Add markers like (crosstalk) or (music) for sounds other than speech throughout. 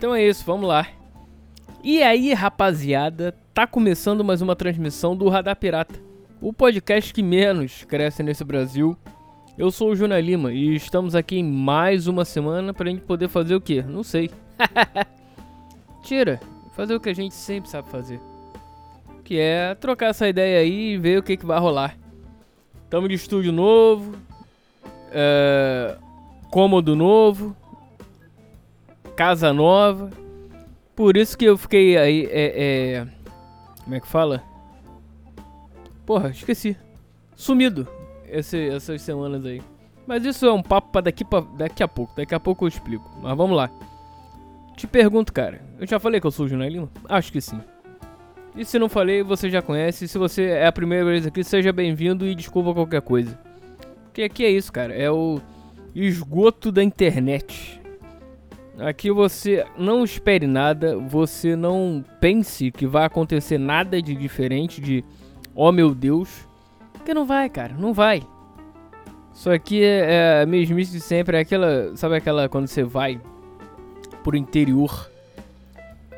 Então é isso, vamos lá. E aí, rapaziada, tá começando mais uma transmissão do Radar Pirata, o podcast que menos cresce nesse Brasil. Eu sou o Júnior Lima e estamos aqui em mais uma semana pra gente poder fazer o quê? Não sei. (laughs) Tira, fazer o que a gente sempre sabe fazer. Que é trocar essa ideia aí e ver o que, que vai rolar. Tamo de estúdio novo, é, cômodo novo, casa nova. Por isso que eu fiquei aí, é, é, como é que fala? Porra, esqueci. Sumido esse, essas semanas aí. Mas isso é um papo pra daqui, pra daqui a pouco. Daqui a pouco eu explico. Mas vamos lá. Te pergunto, cara. Eu já falei que eu sou o Júnior Lima? Acho que sim. E se não falei, você já conhece. Se você é a primeira vez aqui, seja bem-vindo e desculpa qualquer coisa. Porque aqui é isso, cara. É o esgoto da internet. Aqui você não espere nada, você não pense que vai acontecer nada de diferente de oh meu Deus. Porque não vai, cara, não vai. Isso aqui é, é mesmice de sempre, é aquela, sabe aquela quando você vai pro interior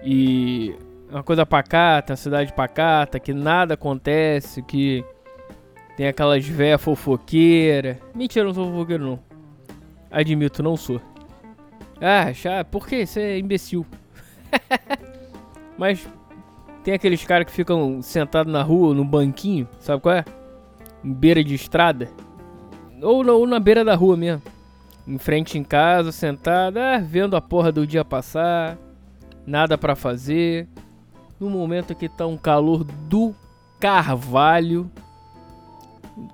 e uma coisa pacata, uma cidade pacata, que nada acontece, que tem aquelas véia fofoqueira. Mentira, não sou fofoqueiro não. Admito, não sou. Ah, já, por que? Você é imbecil. (laughs) Mas tem aqueles caras que ficam sentados na rua, no banquinho, sabe qual é? Em beira de estrada. Ou na, ou na beira da rua mesmo. Em frente em casa, sentado, ah, vendo a porra do dia passar. Nada para fazer. No momento que tá um calor do carvalho.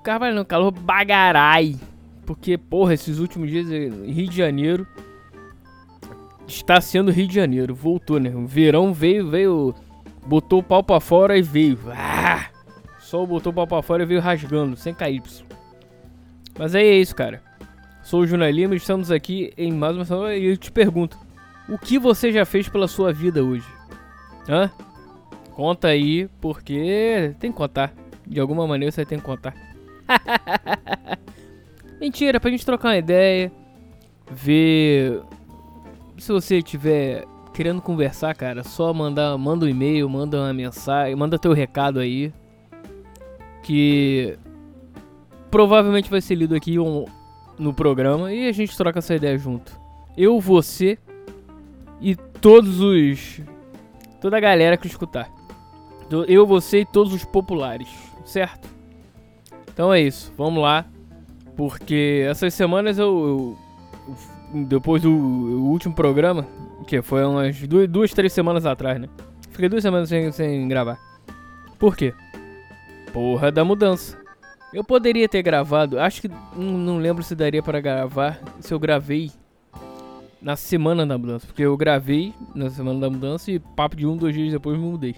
Carvalho não, calor bagarai. Porque, porra, esses últimos dias em Rio de Janeiro está sendo Rio de Janeiro. Voltou, né? O verão veio, veio. Botou o pau pra fora e veio. Ah! Sol botou o pau pra fora e veio rasgando, sem KY. Mas aí é isso, cara. Sou o Júnior Lima e estamos aqui em mais uma semana e eu te pergunto: O que você já fez pela sua vida hoje? Hã? Conta aí, porque tem que contar. De alguma maneira você tem que contar. (laughs) Mentira, pra gente trocar uma ideia. Ver se você tiver querendo conversar, cara, só mandar, manda um e-mail, manda uma mensagem, manda teu recado aí. Que provavelmente vai ser lido aqui no programa e a gente troca essa ideia junto. Eu, você e todos os. toda a galera que escutar. Eu, você e todos os populares, certo? Então é isso, vamos lá. Porque essas semanas eu, eu depois do último programa, que foi umas duas, duas, três semanas atrás, né? Fiquei duas semanas sem, sem gravar. Por quê? Porra da mudança. Eu poderia ter gravado, acho que não, lembro se daria para gravar se eu gravei na semana da mudança, porque eu gravei na semana da mudança e papo de um, dois dias depois me mudei.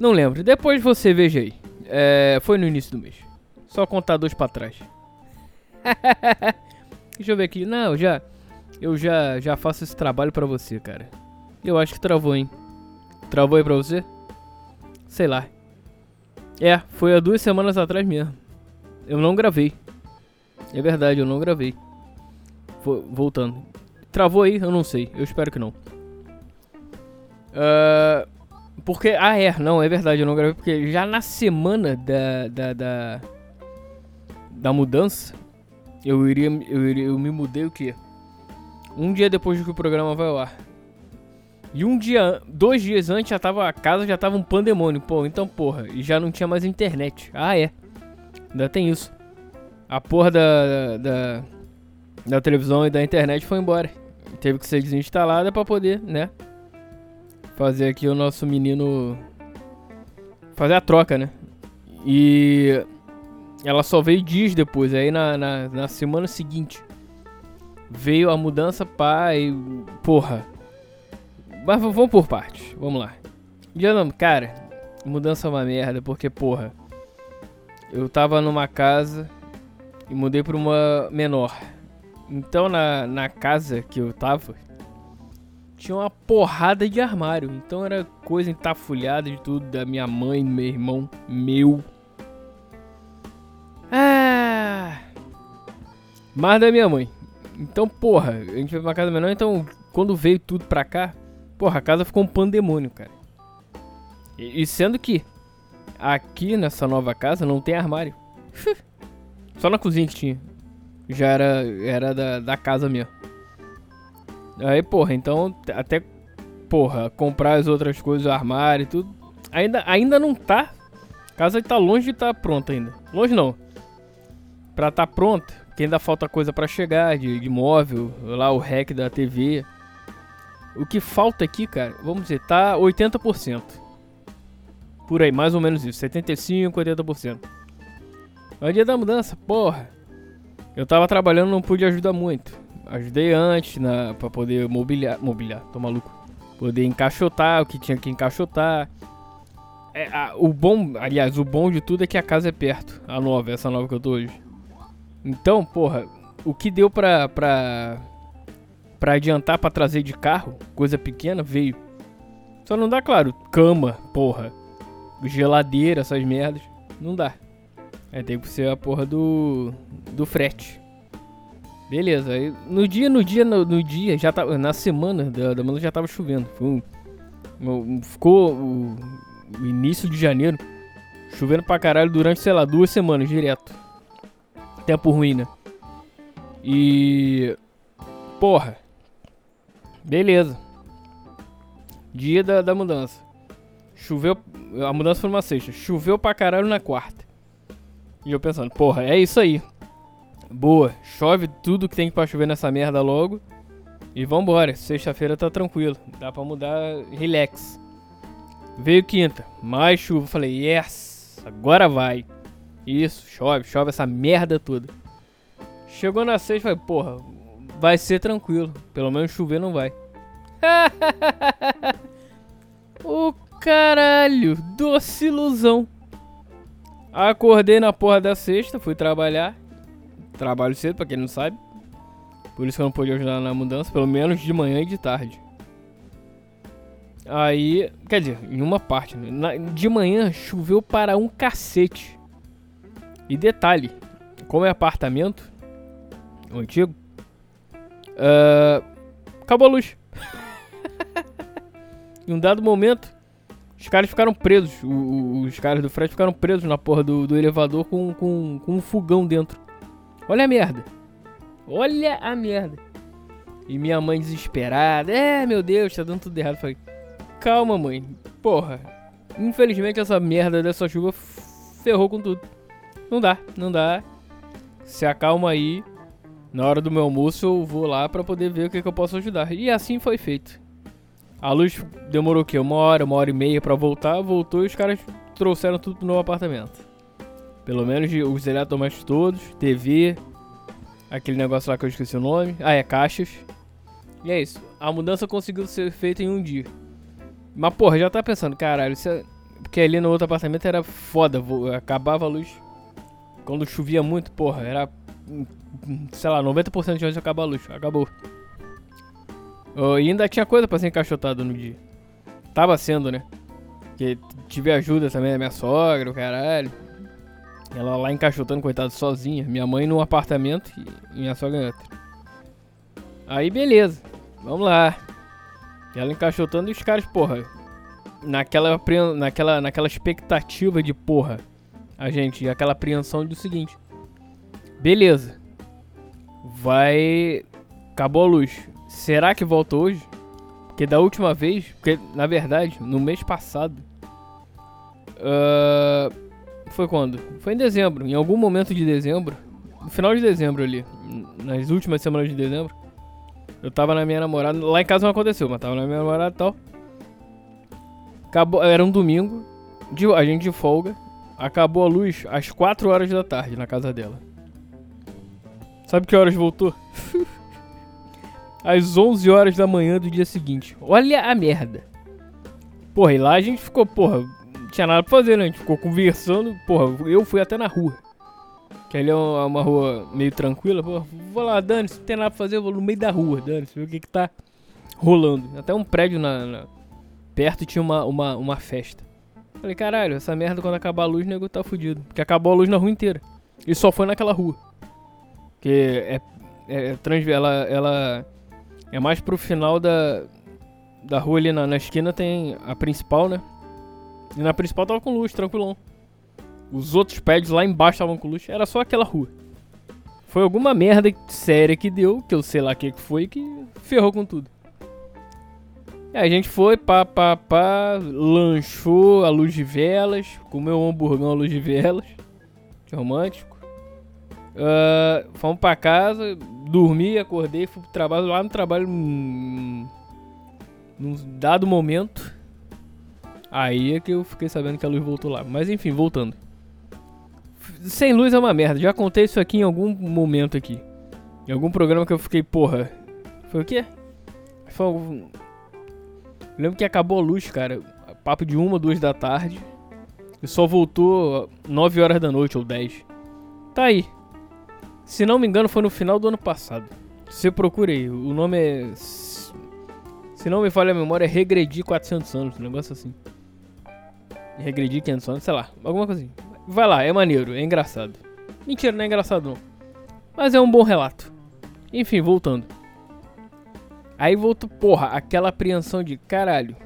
Não lembro, depois você veja aí. É, foi no início do mês. Só contar dois pra trás. (laughs) Deixa eu ver aqui. Não, já. Eu já, já faço esse trabalho pra você, cara. Eu acho que travou, hein? Travou aí pra você? Sei lá. É, foi há duas semanas atrás mesmo. Eu não gravei. É verdade, eu não gravei. Voltando. Travou aí? Eu não sei. Eu espero que não. Uh, porque. Ah, é. Não, é verdade, eu não gravei. Porque já na semana da. da, da, da mudança. Eu iria, eu iria. Eu me mudei o quê? Um dia depois de que o programa vai ao ar. E um dia, dois dias antes, já tava, a casa já tava um pandemônio. Pô, então porra, e já não tinha mais internet. Ah, é. Ainda tem isso. A porra da, da, da televisão e da internet foi embora. Teve que ser desinstalada para poder, né? Fazer aqui o nosso menino. Fazer a troca, né? E ela só veio dias depois. Aí na, na, na semana seguinte veio a mudança pai. Porra mas vamos por partes. Vamos lá. Não, cara, mudança é uma merda, porque, porra, eu tava numa casa e mudei pra uma menor. Então, na, na casa que eu tava, tinha uma porrada de armário. Então, era coisa entafulhada de tudo, da minha mãe, meu irmão, meu. Mais da minha mãe. Então, porra, a gente foi pra casa menor, então quando veio tudo pra cá, porra, a casa ficou um pandemônio, cara. E, e sendo que aqui nessa nova casa não tem armário. (laughs) Só na cozinha que tinha. Já era, era da, da casa mesmo. Aí, porra, então até, porra, comprar as outras coisas, o armário e tudo. Ainda, ainda não tá. A casa tá longe de tá pronta ainda. Longe não. Pra tá pronta, que ainda falta coisa para chegar, de, de móvel, lá o rec da TV. O que falta aqui, cara, vamos dizer, tá 80%. Por aí, mais ou menos isso, 75, 80%. É o dia da mudança, porra. Eu tava trabalhando, não pude ajudar muito. Ajudei antes na, pra poder mobiliar. Mobiliar, tô maluco. Poder encaixotar o que tinha que encaixotar. É, a, o bom, aliás, o bom de tudo é que a casa é perto. A nova, essa nova que eu tô hoje. Então, porra, o que deu pra, pra, pra adiantar pra trazer de carro, coisa pequena, veio. Só não dá, claro, cama, porra. Geladeira, essas merdas. Não dá. É, tem que ser a porra do. do frete. Beleza, aí no dia, no dia, no, no dia, já tava. Na semana da, da manhã já tava chovendo. Um, um, ficou o, o, início de janeiro chovendo pra caralho durante, sei lá, duas semanas direto. Tempo ruim, né? E. Porra. Beleza. Dia da, da mudança. Choveu. A mudança foi uma sexta. Choveu pra caralho na quarta. E eu pensando, porra, é isso aí. Boa, chove tudo que tem pra chover nessa merda logo. E vambora, sexta-feira tá tranquilo. Dá pra mudar relax. Veio quinta, mais chuva. Falei, yes, agora vai. Isso, chove, chove essa merda toda. Chegou na sexta, falei, porra, vai ser tranquilo. Pelo menos chover não vai. (laughs) o caralho, doce ilusão. Acordei na porra da sexta, fui trabalhar. Trabalho cedo, pra quem não sabe. Por isso que eu não pude ajudar na mudança, pelo menos de manhã e de tarde. Aí, quer dizer, em uma parte, né? De manhã choveu para um cacete. E detalhe, como é apartamento, o antigo, uh, acabou a luz. (laughs) em um dado momento, os caras ficaram presos, os, os caras do frete ficaram presos na porra do, do elevador com, com, com um fogão dentro. Olha a merda. Olha a merda. E minha mãe desesperada. É, meu Deus, tá dando tudo errado. falei, calma, mãe. Porra. Infelizmente essa merda dessa chuva ferrou com tudo. Não dá, não dá. Se acalma aí. Na hora do meu almoço eu vou lá pra poder ver o que, que eu posso ajudar. E assim foi feito. A luz demorou o quê? Uma hora, uma hora e meia pra voltar. Voltou e os caras trouxeram tudo pro novo apartamento. Pelo menos os eletrodomésticos todos, TV, aquele negócio lá que eu esqueci o nome. Ah, é caixas. E é isso. A mudança conseguiu ser feita em um dia. Mas porra, já tá pensando, caralho, isso é... porque ali no outro apartamento era foda, acabava a luz. Quando chovia muito, porra, era sei lá, 90% de chance de acabar a luz. Acabou. E ainda tinha coisa pra ser encaixotada no dia. Tava sendo, né? Porque tive ajuda também da minha sogra, o caralho. Ela lá encaixotando, coitado, sozinha. Minha mãe num apartamento e minha sogra em outro. Aí beleza, vamos lá. Ela encaixotando e os caras, porra, naquela, naquela, naquela expectativa de porra, a gente, aquela apreensão do seguinte: beleza, vai. Acabou a luz. Será que volta hoje? Porque da última vez, porque na verdade, no mês passado, uh, foi quando? Foi em dezembro, em algum momento de dezembro, no final de dezembro ali, nas últimas semanas de dezembro, eu tava na minha namorada, lá em casa não aconteceu, mas tava na minha namorada e tal. Acabou, era um domingo, de, a gente de folga, acabou a luz às 4 horas da tarde na casa dela. Sabe que horas voltou? (laughs) às 11 horas da manhã do dia seguinte. Olha a merda. Porra, e lá a gente ficou, porra, tinha nada pra fazer, né? A gente ficou conversando. Porra, eu fui até na rua. Que ali é uma rua meio tranquila. Porra, vou lá, Dani, se não tem nada pra fazer, eu vou no meio da rua, Dani, ver o que que tá rolando. Até um prédio na, na, perto tinha uma, uma, uma festa. Falei, caralho, essa merda quando acabar a luz, o nego tá fudido. Porque acabou a luz na rua inteira. E só foi naquela rua. Que é, é, é ela, ela É mais pro final da, da rua ali na, na esquina tem a principal, né? E na principal tava com luz, tranquilão. Os outros prédios lá embaixo estavam com luz. Era só aquela rua. Foi alguma merda séria que deu, que eu sei lá o que foi, que ferrou com tudo. E a gente foi, pá, pá, pá, lanchou a luz de velas, comeu um hamburgão à luz de velas. Que romântico. Uh, fomos pra casa, dormi, acordei, fui pro trabalho. Lá no trabalho, num, num dado momento, aí é que eu fiquei sabendo que a luz voltou lá. Mas enfim, voltando. Sem luz é uma merda. Já contei isso aqui em algum momento aqui. Em algum programa que eu fiquei, porra. Foi o quê? Foi eu lembro que acabou a luz, cara. Papo de uma, duas da tarde. E só voltou 9 horas da noite ou 10. Tá aí. Se não me engano, foi no final do ano passado. Você procurei. O nome é. Se não me falha a memória, é Regredir 400 anos. Um negócio assim. Regredir 500 anos, sei lá. Alguma coisa assim. Vai lá, é maneiro, é engraçado. Mentira, não é engraçado não. Mas é um bom relato. Enfim, voltando. Aí voltou, porra, aquela apreensão de caralho.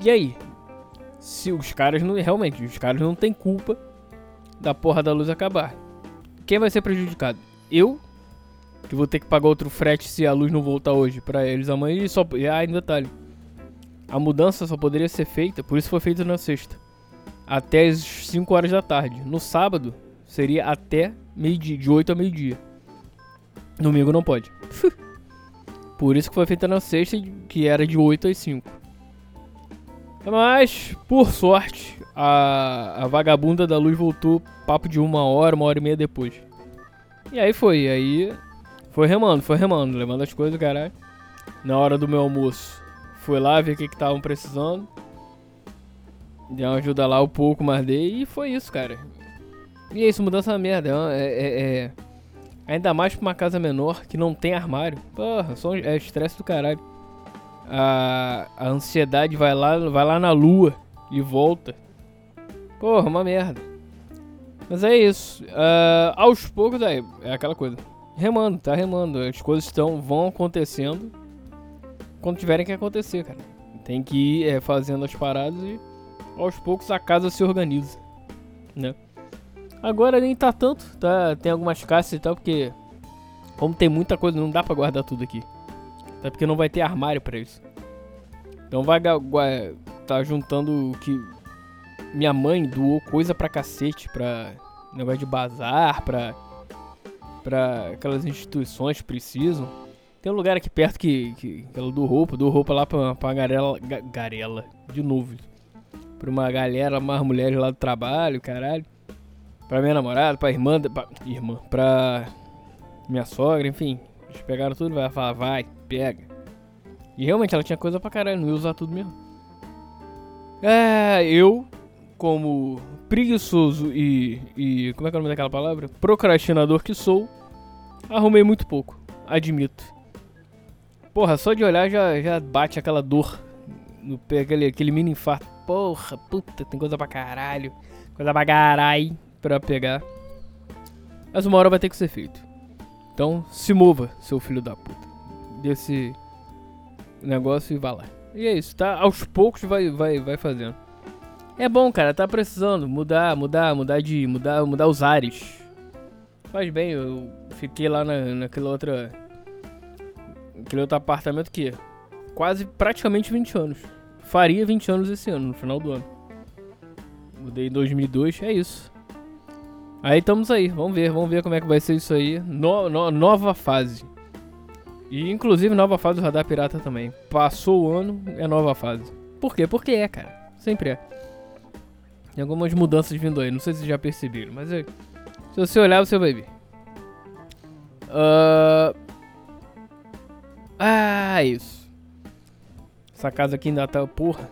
E aí? Se os caras não. Realmente, os caras não tem culpa da porra da luz acabar. Quem vai ser prejudicado? Eu? Que vou ter que pagar outro frete se a luz não voltar hoje para eles amanhã e só. Ah, ainda detalhe. A mudança só poderia ser feita, por isso foi feita na sexta. Até as 5 horas da tarde. No sábado, seria até meio-dia, de 8 a meio-dia. Domingo não pode. (laughs) Por isso que foi feita na sexta, que era de 8 às 5. Mas, por sorte, a, a vagabunda da luz voltou papo de uma hora, uma hora e meia depois. E aí foi, aí foi remando, foi remando, levando as coisas, caralho. Na hora do meu almoço, foi lá ver o que estavam precisando. Deu uma ajuda lá um pouco, mas dei e foi isso, cara. E é isso, mudança na merda. É, é, é, Ainda mais pra uma casa menor que não tem armário. Porra, só é estresse do caralho. A, a ansiedade vai lá, vai lá na lua e volta. Porra, uma merda. Mas é isso. Uh, aos poucos é, é aquela coisa. Remando, tá remando. As coisas estão, vão acontecendo quando tiverem que acontecer, cara. Tem que ir é, fazendo as paradas e aos poucos a casa se organiza, né? Agora nem tá tanto, tá? Tem algumas caixas e tal, porque como tem muita coisa, não dá pra guardar tudo aqui. Até porque não vai ter armário pra isso. Então vai tá juntando o que minha mãe doou coisa pra cacete, pra negócio de bazar, pra, pra aquelas instituições que precisam. Tem um lugar aqui perto que, que ela doou roupa, doou roupa lá pra, pra garela, garela, de novo. Pra uma galera, mais mulheres lá do trabalho, caralho pra minha namorada, pra irmã, pra, irmã, pra minha sogra, enfim. Eles pegaram tudo, vai falar, vai, pega. E realmente ela tinha coisa pra caralho, não ia usar tudo mesmo. É, eu, como preguiçoso e, e. Como é que é o nome daquela palavra? Procrastinador que sou, arrumei muito pouco, admito. Porra, só de olhar já, já bate aquela dor no aquele, aquele mini infarto. Porra, puta, tem coisa pra caralho. Coisa pra caralho para pegar. Mas uma hora vai ter que ser feito. Então se mova, seu filho da puta. Desse negócio e vá lá. E é isso, tá? Aos poucos vai, vai, vai fazendo. É bom, cara, tá precisando mudar, mudar, mudar de. mudar, mudar os ares. Faz bem, eu fiquei lá na, naquele outra. Aquele outro apartamento que quase praticamente 20 anos. Faria 20 anos esse ano, no final do ano. Mudei em 2002, é isso. Aí estamos aí, vamos ver, vamos ver como é que vai ser isso aí. No, no, nova fase. E inclusive nova fase do Radar Pirata também. Passou o ano, é nova fase. Por quê? Porque é, cara. Sempre é. Tem algumas mudanças vindo aí, não sei se vocês já perceberam, mas é, se você olhar, você vai ver. Uh... Ah, isso. Essa casa aqui ainda tá. Porra.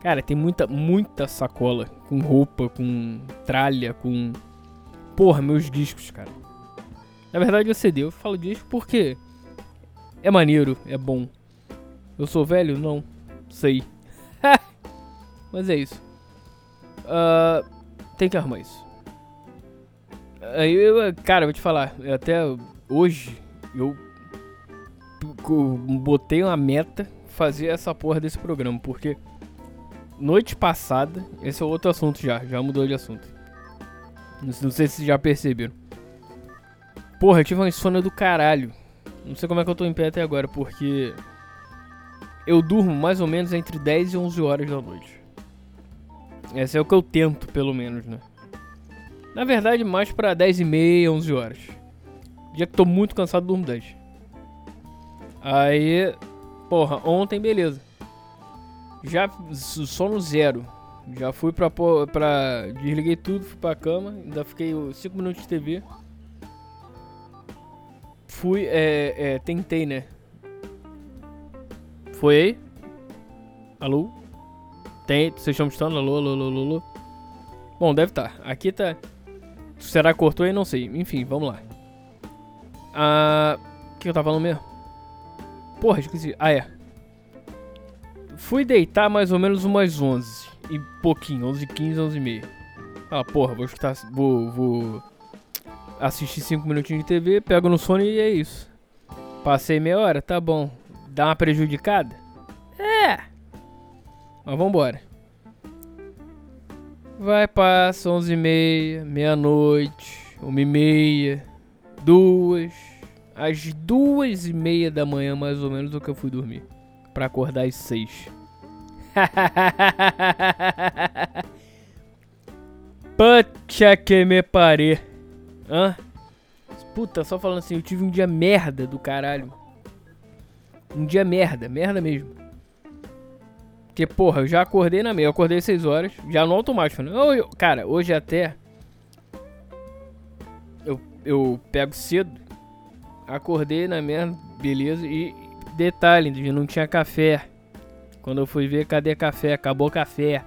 Cara, tem muita, muita sacola com roupa, com tralha, com Porra, meus discos, cara. Na verdade eu CD, eu falo disco porque é maneiro, é bom. Eu sou velho? Não. Sei. (laughs) Mas é isso. Uh, tem que arrumar isso. Aí, eu, cara, vou te falar. Até hoje, eu botei uma meta fazer essa porra desse programa, porque noite passada, esse é outro assunto já, já mudou de assunto. Não, sei se já perceberam. Porra, eu tive uma insônia do caralho. Não sei como é que eu tô em pé até agora, porque eu durmo mais ou menos entre 10 e 11 horas da noite. Esse é o que eu tento, pelo menos, né? Na verdade, mais pra 10 e meia, 11 horas. Dia que tô muito cansado, durmo 10. Aí, porra, ontem, beleza. Já sono zero. Já fui pra, pra. Desliguei tudo, fui pra cama. Ainda fiquei 5 minutos de TV. Fui, é, é, tentei, né? Foi aí? Alô? Tem, vocês estão me escutando? Alô, alô, alô, alô, Bom, deve estar. Tá. Aqui tá. Será que cortou aí? Não sei. Enfim, vamos lá. Ah. O que eu tava falando mesmo? Porra, esqueci. Ah, é. Fui deitar mais ou menos umas 11 e pouquinho, 11 15, 11 e meia. Ah, porra, vou escutar, vou, vou assistir 5 minutinhos de TV, pego no sono e é isso. Passei meia hora, tá bom. Dá uma prejudicada? É. Mas vambora. Vai, passa 11 e meia, meia-noite, 1 e meia, duas. Às duas e meia da manhã, mais ou menos, é que eu fui dormir. Pra acordar às seis. (laughs) Puta que me pare. Hã? Puta, só falando assim, eu tive um dia merda do caralho. Um dia merda, merda mesmo. Porque, porra, eu já acordei na meia, eu acordei 6 horas, já no automático, né? Eu, cara, hoje até. Eu, eu pego cedo, acordei na merda, beleza. E detalhe, não tinha café. Quando eu fui ver, cadê café? Acabou café.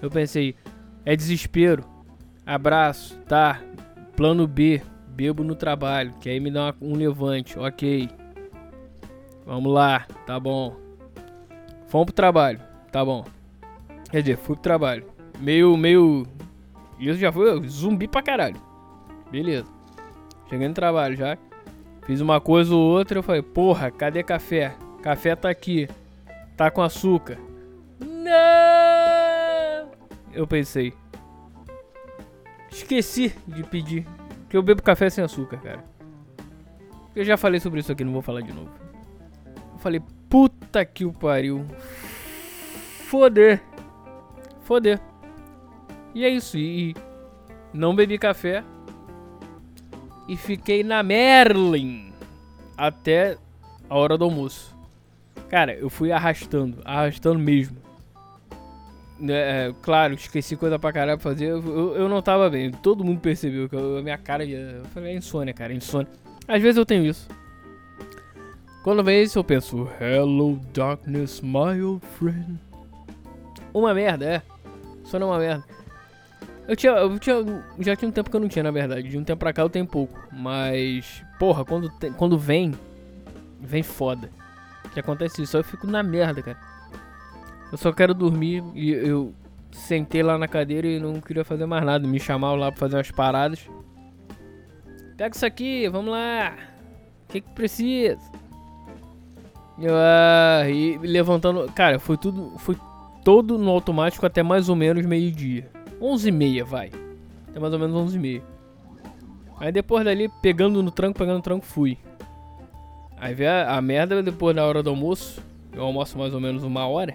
Eu pensei, é desespero. Abraço, tá. Plano B, bebo no trabalho, que aí me dá um levante, ok. Vamos lá, tá bom. Fomos pro trabalho, tá bom. Quer dizer, fui pro trabalho. Meio, meio. Isso já foi zumbi pra caralho. Beleza. Cheguei no trabalho já. Fiz uma coisa ou outra, eu falei, porra, cadê café? Café tá aqui. Tá com açúcar. Não! Eu pensei. Esqueci de pedir. Que eu bebo café sem açúcar, cara. Eu já falei sobre isso aqui, não vou falar de novo. Eu falei, puta que o pariu. Foder. Foder. E é isso. E não bebi café. E fiquei na Merlin. Até a hora do almoço. Cara, eu fui arrastando. Arrastando mesmo. É, claro, esqueci coisa pra caralho pra fazer. Eu, eu não tava bem. Todo mundo percebeu que a minha cara. Eu falei, é insônia, cara, é insônia. Às vezes eu tenho isso. Quando vem isso, eu penso: Hello, darkness, my old friend. Uma merda, é. Sono é uma merda. Eu tinha, eu tinha. Já tinha um tempo que eu não tinha, na verdade. De um tempo pra cá eu tenho pouco. Mas. Porra, quando, tem, quando vem. Vem foda. Que acontece isso. Eu fico na merda, cara. Eu só quero dormir e eu sentei lá na cadeira e não queria fazer mais nada. Me chamaram lá pra fazer umas paradas. Pega isso aqui, vamos lá. O que que precisa? Ah, e levantando. Cara, foi tudo. Foi todo no automático até mais ou menos meio-dia. 11 e meia, vai. Até mais ou menos 11 e meia. Aí depois dali, pegando no tranco, pegando no tranco, fui. Aí veio a, a merda depois da hora do almoço. Eu almoço mais ou menos uma hora.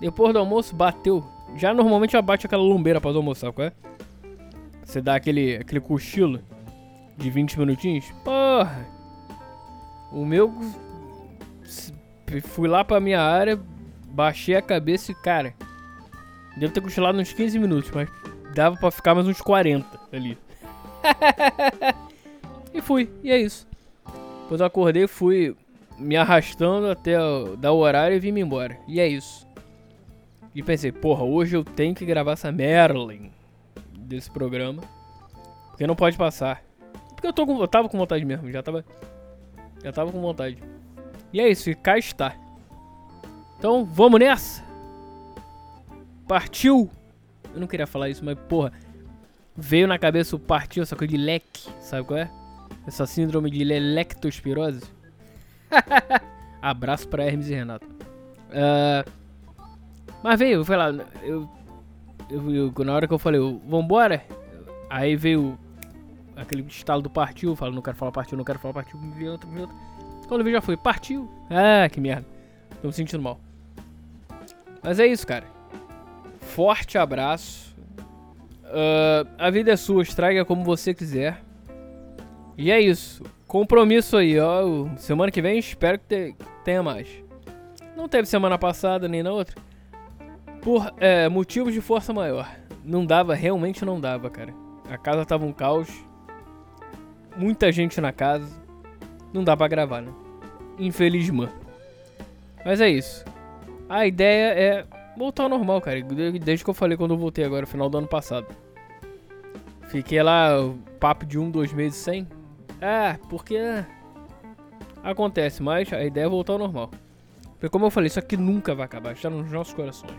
Depois do almoço, bateu. Já normalmente já bate aquela lombeira pra almoçar, qual é? Você dá aquele, aquele cochilo de 20 minutinhos. Porra! O meu. Fui lá pra minha área, baixei a cabeça e, cara. Devo ter cochilado uns 15 minutos, mas dava pra ficar mais uns 40 ali. (laughs) e fui, e é isso. Depois eu acordei, fui me arrastando até dar o horário e vim me embora. E é isso. E pensei, porra, hoje eu tenho que gravar essa Merlin desse programa. Porque não pode passar. Porque eu, tô com, eu tava com vontade mesmo, já tava. Já tava com vontade. E é isso, e cá está. Então, vamos nessa! Partiu! Eu não queria falar isso, mas porra. Veio na cabeça o partiu, essa coisa de leque, sabe qual é? Essa síndrome de lectospirose. (laughs) Abraço pra Hermes e Renato. Uh, mas veio, foi lá, eu, eu, eu, na hora que eu falei, vambora, aí veio aquele estalo do partiu, falo, não quero falar partiu, não quero falar partiu, me vi outro, me outro. Quando vi já foi, partiu. Ah, que merda. Tô me sentindo mal. Mas é isso, cara. Forte abraço. Uh, a vida é sua, estraga como você quiser. E é isso. Compromisso aí, ó. Semana que vem espero que tenha mais. Não teve semana passada nem na outra. Por é, motivos de força maior. Não dava, realmente não dava, cara. A casa tava um caos. Muita gente na casa. Não dá pra gravar, né? Infelizmente. Mas é isso. A ideia é voltar ao normal, cara. Desde que eu falei quando eu voltei agora, final do ano passado. Fiquei lá, papo de um, dois meses sem. É, porque acontece, mas a ideia é voltar ao normal. Porque como eu falei, isso aqui nunca vai acabar, está nos nossos corações.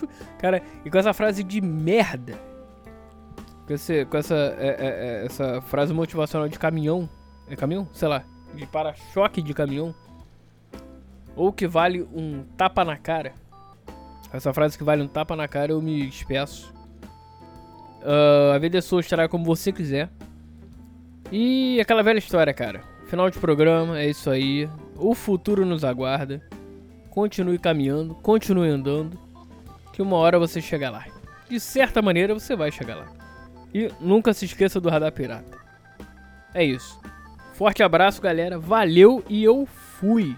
(laughs) Cara, e com essa frase de merda, com, esse, com essa, é, é, é, essa frase motivacional de caminhão, é caminhão? Sei lá, de para-choque de caminhão, ou que vale um tapa na cara. Essa frase que vale um tapa na cara, eu me despeço. Uh, a vida é sua, estará como você quiser. E aquela velha história, cara. Final de programa, é isso aí. O futuro nos aguarda. Continue caminhando, continue andando. Que uma hora você chega lá. De certa maneira você vai chegar lá. E nunca se esqueça do radar pirata. É isso. Forte abraço, galera. Valeu e eu fui.